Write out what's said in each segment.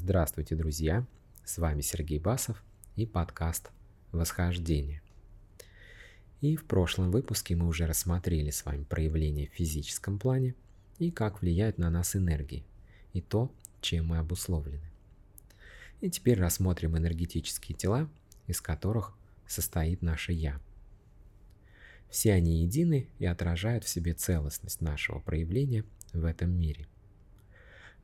Здравствуйте, друзья! С вами Сергей Басов и подкаст «Восхождение». И в прошлом выпуске мы уже рассмотрели с вами проявления в физическом плане и как влияют на нас энергии, и то, чем мы обусловлены. И теперь рассмотрим энергетические тела, из которых состоит наше «Я». Все они едины и отражают в себе целостность нашего проявления в этом мире –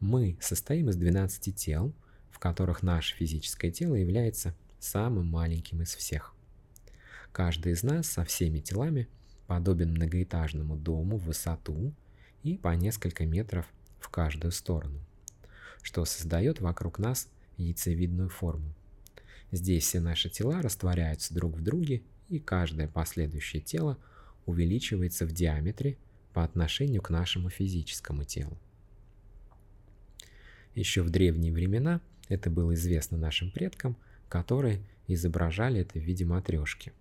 мы состоим из 12 тел, в которых наше физическое тело является самым маленьким из всех. Каждый из нас со всеми телами подобен многоэтажному дому в высоту и по несколько метров в каждую сторону, что создает вокруг нас яйцевидную форму. Здесь все наши тела растворяются друг в друге, и каждое последующее тело увеличивается в диаметре по отношению к нашему физическому телу. Еще в древние времена это было известно нашим предкам, которые изображали это в виде матрешки,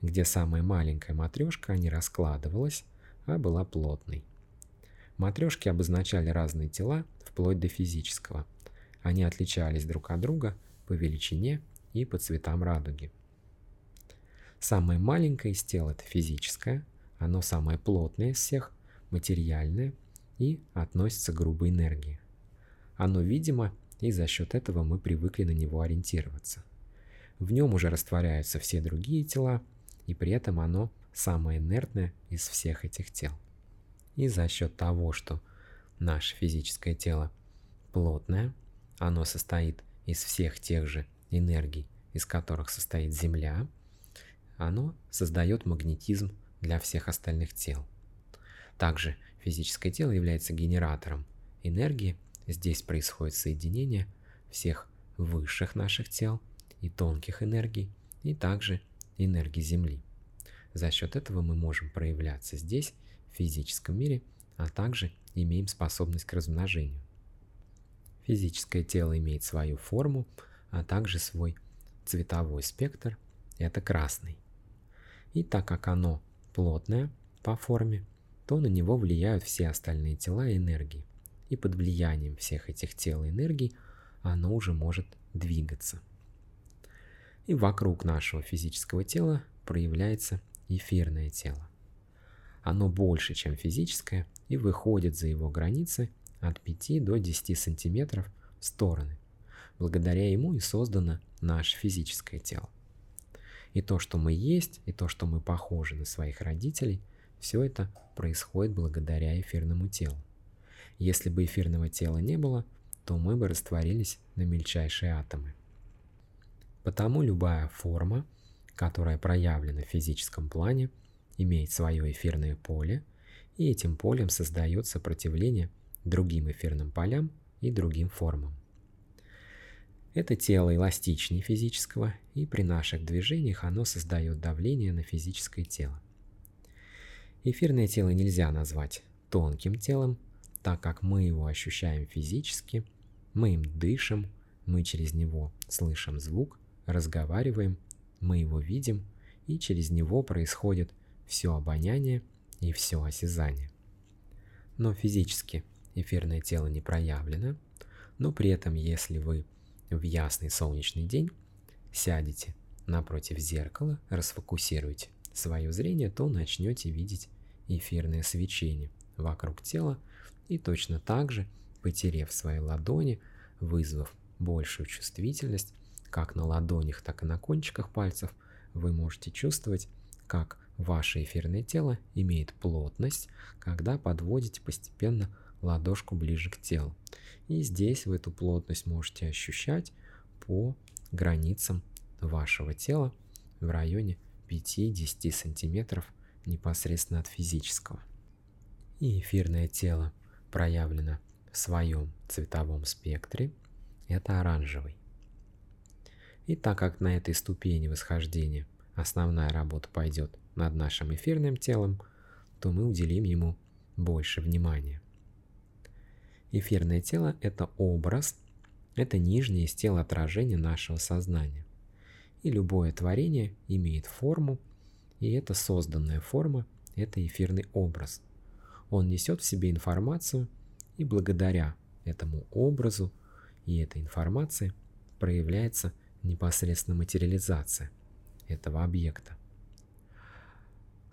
где самая маленькая матрешка не раскладывалась, а была плотной. Матрешки обозначали разные тела, вплоть до физического. Они отличались друг от друга по величине и по цветам радуги. Самое маленькое из тел – это физическое, оно самое плотное из всех, материальное и относится к грубой энергии. Оно видимо, и за счет этого мы привыкли на него ориентироваться. В нем уже растворяются все другие тела, и при этом оно самое инертное из всех этих тел. И за счет того, что наше физическое тело плотное, оно состоит из всех тех же энергий, из которых состоит Земля, оно создает магнетизм для всех остальных тел. Также физическое тело является генератором энергии, Здесь происходит соединение всех высших наших тел и тонких энергий, и также энергии Земли. За счет этого мы можем проявляться здесь, в физическом мире, а также имеем способность к размножению. Физическое тело имеет свою форму, а также свой цветовой спектр – это красный. И так как оно плотное по форме, то на него влияют все остальные тела и энергии и под влиянием всех этих тел и энергий оно уже может двигаться. И вокруг нашего физического тела проявляется эфирное тело. Оно больше, чем физическое, и выходит за его границы от 5 до 10 сантиметров в стороны. Благодаря ему и создано наше физическое тело. И то, что мы есть, и то, что мы похожи на своих родителей, все это происходит благодаря эфирному телу. Если бы эфирного тела не было, то мы бы растворились на мельчайшие атомы. Потому любая форма, которая проявлена в физическом плане, имеет свое эфирное поле, и этим полем создает сопротивление другим эфирным полям и другим формам. Это тело эластичнее физического, и при наших движениях оно создает давление на физическое тело. Эфирное тело нельзя назвать тонким телом, так как мы его ощущаем физически, мы им дышим, мы через него слышим звук, разговариваем, мы его видим, и через него происходит все обоняние и все осязание. Но физически эфирное тело не проявлено, но при этом, если вы в ясный солнечный день сядете напротив зеркала, расфокусируете свое зрение, то начнете видеть эфирное свечение вокруг тела, и точно так же, потерев свои ладони, вызвав большую чувствительность, как на ладонях, так и на кончиках пальцев, вы можете чувствовать, как ваше эфирное тело имеет плотность, когда подводите постепенно ладошку ближе к телу. И здесь вы эту плотность можете ощущать по границам вашего тела в районе 5-10 сантиметров непосредственно от физического. И эфирное тело проявлено в своем цветовом спектре, это оранжевый. И так как на этой ступени восхождения основная работа пойдет над нашим эфирным телом, то мы уделим ему больше внимания. Эфирное тело – это образ, это нижнее из тела отражение нашего сознания. И любое творение имеет форму, и эта созданная форма – это эфирный образ – он несет в себе информацию, и благодаря этому образу и этой информации проявляется непосредственно материализация этого объекта.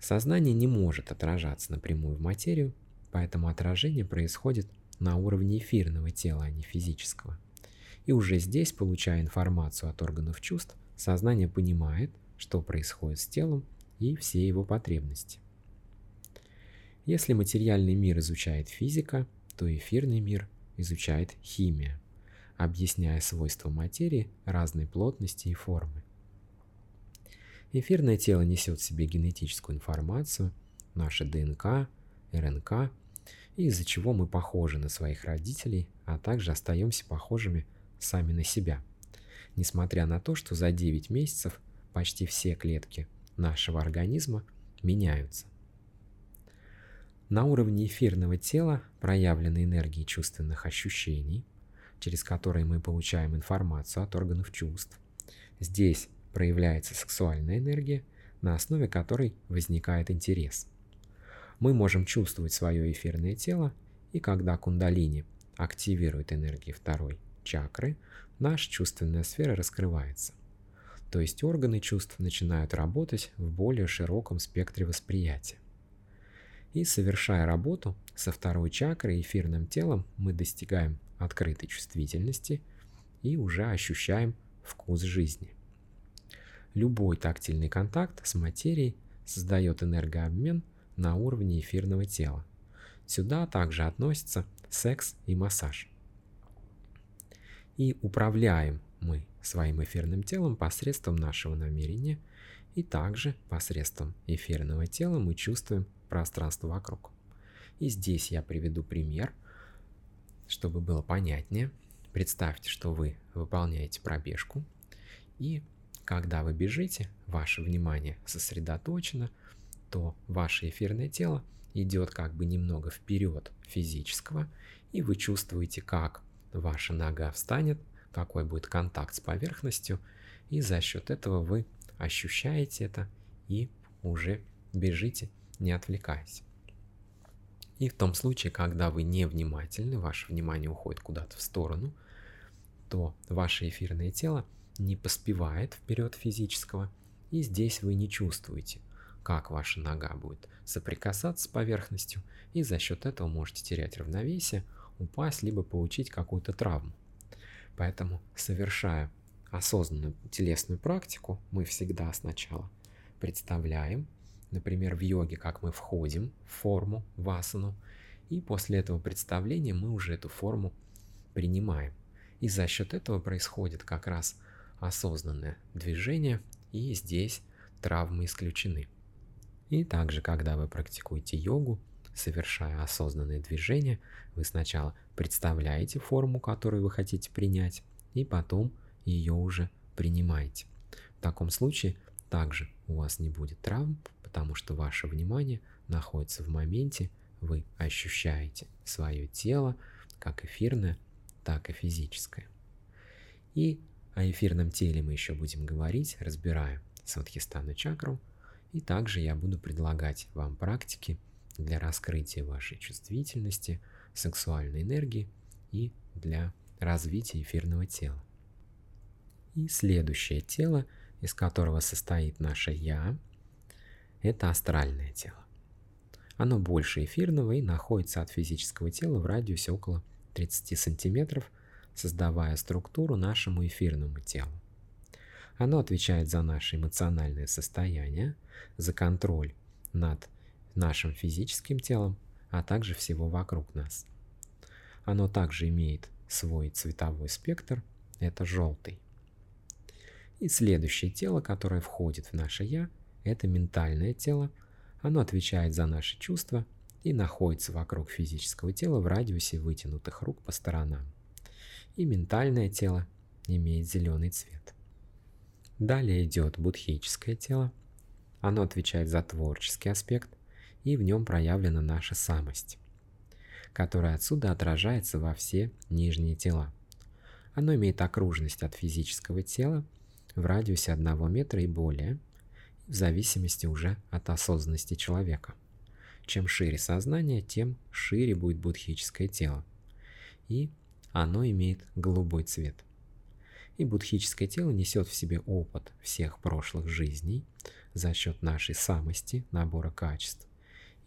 Сознание не может отражаться напрямую в материю, поэтому отражение происходит на уровне эфирного тела, а не физического. И уже здесь, получая информацию от органов чувств, сознание понимает, что происходит с телом и все его потребности. Если материальный мир изучает физика, то эфирный мир изучает химия, объясняя свойства материи разной плотности и формы. Эфирное тело несет в себе генетическую информацию, наши ДНК, РНК, из-за чего мы похожи на своих родителей, а также остаемся похожими сами на себя. Несмотря на то, что за 9 месяцев почти все клетки нашего организма меняются. На уровне эфирного тела проявлены энергии чувственных ощущений, через которые мы получаем информацию от органов чувств. Здесь проявляется сексуальная энергия, на основе которой возникает интерес. Мы можем чувствовать свое эфирное тело, и когда кундалини активирует энергии второй чакры, наша чувственная сфера раскрывается. То есть органы чувств начинают работать в более широком спектре восприятия. И совершая работу со второй чакрой эфирным телом, мы достигаем открытой чувствительности и уже ощущаем вкус жизни. Любой тактильный контакт с материей создает энергообмен на уровне эфирного тела. Сюда также относятся секс и массаж. И управляем мы своим эфирным телом посредством нашего намерения, и также посредством эфирного тела мы чувствуем пространство вокруг. И здесь я приведу пример, чтобы было понятнее. Представьте, что вы выполняете пробежку, и когда вы бежите, ваше внимание сосредоточено, то ваше эфирное тело идет как бы немного вперед физического, и вы чувствуете, как ваша нога встанет, какой будет контакт с поверхностью, и за счет этого вы ощущаете это и уже бежите не отвлекаясь. И в том случае, когда вы невнимательны, ваше внимание уходит куда-то в сторону, то ваше эфирное тело не поспевает вперед физического, и здесь вы не чувствуете, как ваша нога будет соприкасаться с поверхностью, и за счет этого можете терять равновесие, упасть, либо получить какую-то травму. Поэтому, совершая осознанную телесную практику, мы всегда сначала представляем Например, в йоге, как мы входим в форму, в асану, и после этого представления мы уже эту форму принимаем. И за счет этого происходит как раз осознанное движение, и здесь травмы исключены. И также, когда вы практикуете йогу, совершая осознанные движения, вы сначала представляете форму, которую вы хотите принять, и потом ее уже принимаете. В таком случае также у вас не будет травм, потому что ваше внимание находится в моменте, вы ощущаете свое тело, как эфирное, так и физическое. И о эфирном теле мы еще будем говорить, разбирая Садхистану чакру, и также я буду предлагать вам практики для раскрытия вашей чувствительности, сексуальной энергии и для развития эфирного тела. И следующее тело, из которого состоит наше «я», это астральное тело. Оно больше эфирного и находится от физического тела в радиусе около 30 сантиметров, создавая структуру нашему эфирному телу. Оно отвечает за наше эмоциональное состояние, за контроль над нашим физическим телом, а также всего вокруг нас. Оно также имеет свой цветовой спектр, это желтый. И следующее тело, которое входит в наше «я», это ментальное тело. Оно отвечает за наши чувства и находится вокруг физического тела в радиусе вытянутых рук по сторонам. И ментальное тело имеет зеленый цвет. Далее идет будхическое тело. Оно отвечает за творческий аспект, и в нем проявлена наша самость, которая отсюда отражается во все нижние тела. Оно имеет окружность от физического тела в радиусе 1 метра и более, в зависимости уже от осознанности человека. Чем шире сознание, тем шире будет будхическое тело. И оно имеет голубой цвет. И будхическое тело несет в себе опыт всех прошлых жизней за счет нашей самости, набора качеств,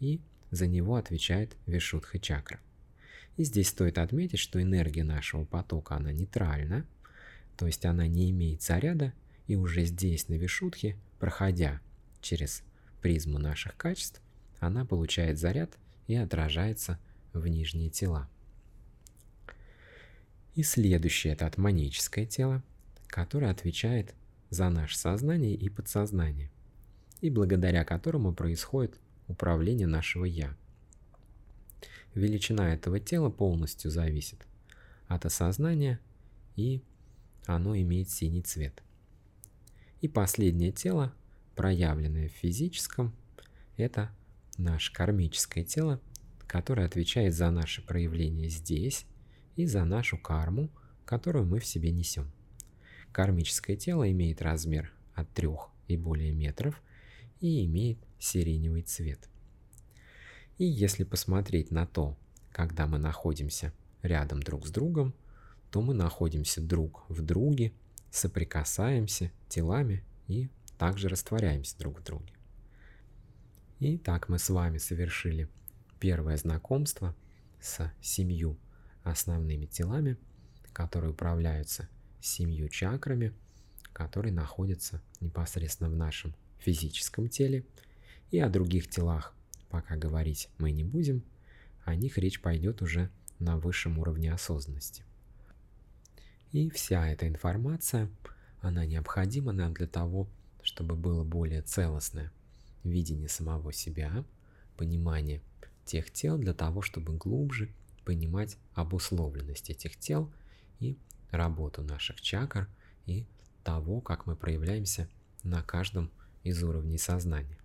и за него отвечает Вишудха чакра. И здесь стоит отметить, что энергия нашего потока, она нейтральна, то есть она не имеет заряда, и уже здесь на Вишудхе, проходя через призму наших качеств, она получает заряд и отражается в нижние тела. И следующее – это атманическое тело, которое отвечает за наше сознание и подсознание, и благодаря которому происходит управление нашего «я». Величина этого тела полностью зависит от осознания, и оно имеет синий цвет. И последнее тело, проявленное в физическом, это наше кармическое тело, которое отвечает за наше проявление здесь и за нашу карму, которую мы в себе несем. Кармическое тело имеет размер от 3 и более метров и имеет сиреневый цвет. И если посмотреть на то, когда мы находимся рядом друг с другом, то мы находимся друг в друге, соприкасаемся телами и также растворяемся друг в друге. Так мы с вами совершили первое знакомство с семью основными телами, которые управляются семью чакрами, которые находятся непосредственно в нашем физическом теле. И о других телах пока говорить мы не будем, о них речь пойдет уже на высшем уровне осознанности. И вся эта информация, она необходима нам для того, чтобы было более целостное видение самого себя, понимание тех тел для того, чтобы глубже понимать обусловленность этих тел и работу наших чакр и того, как мы проявляемся на каждом из уровней сознания.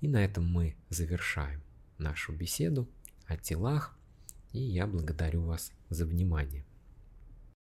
И на этом мы завершаем нашу беседу о телах, и я благодарю вас за внимание.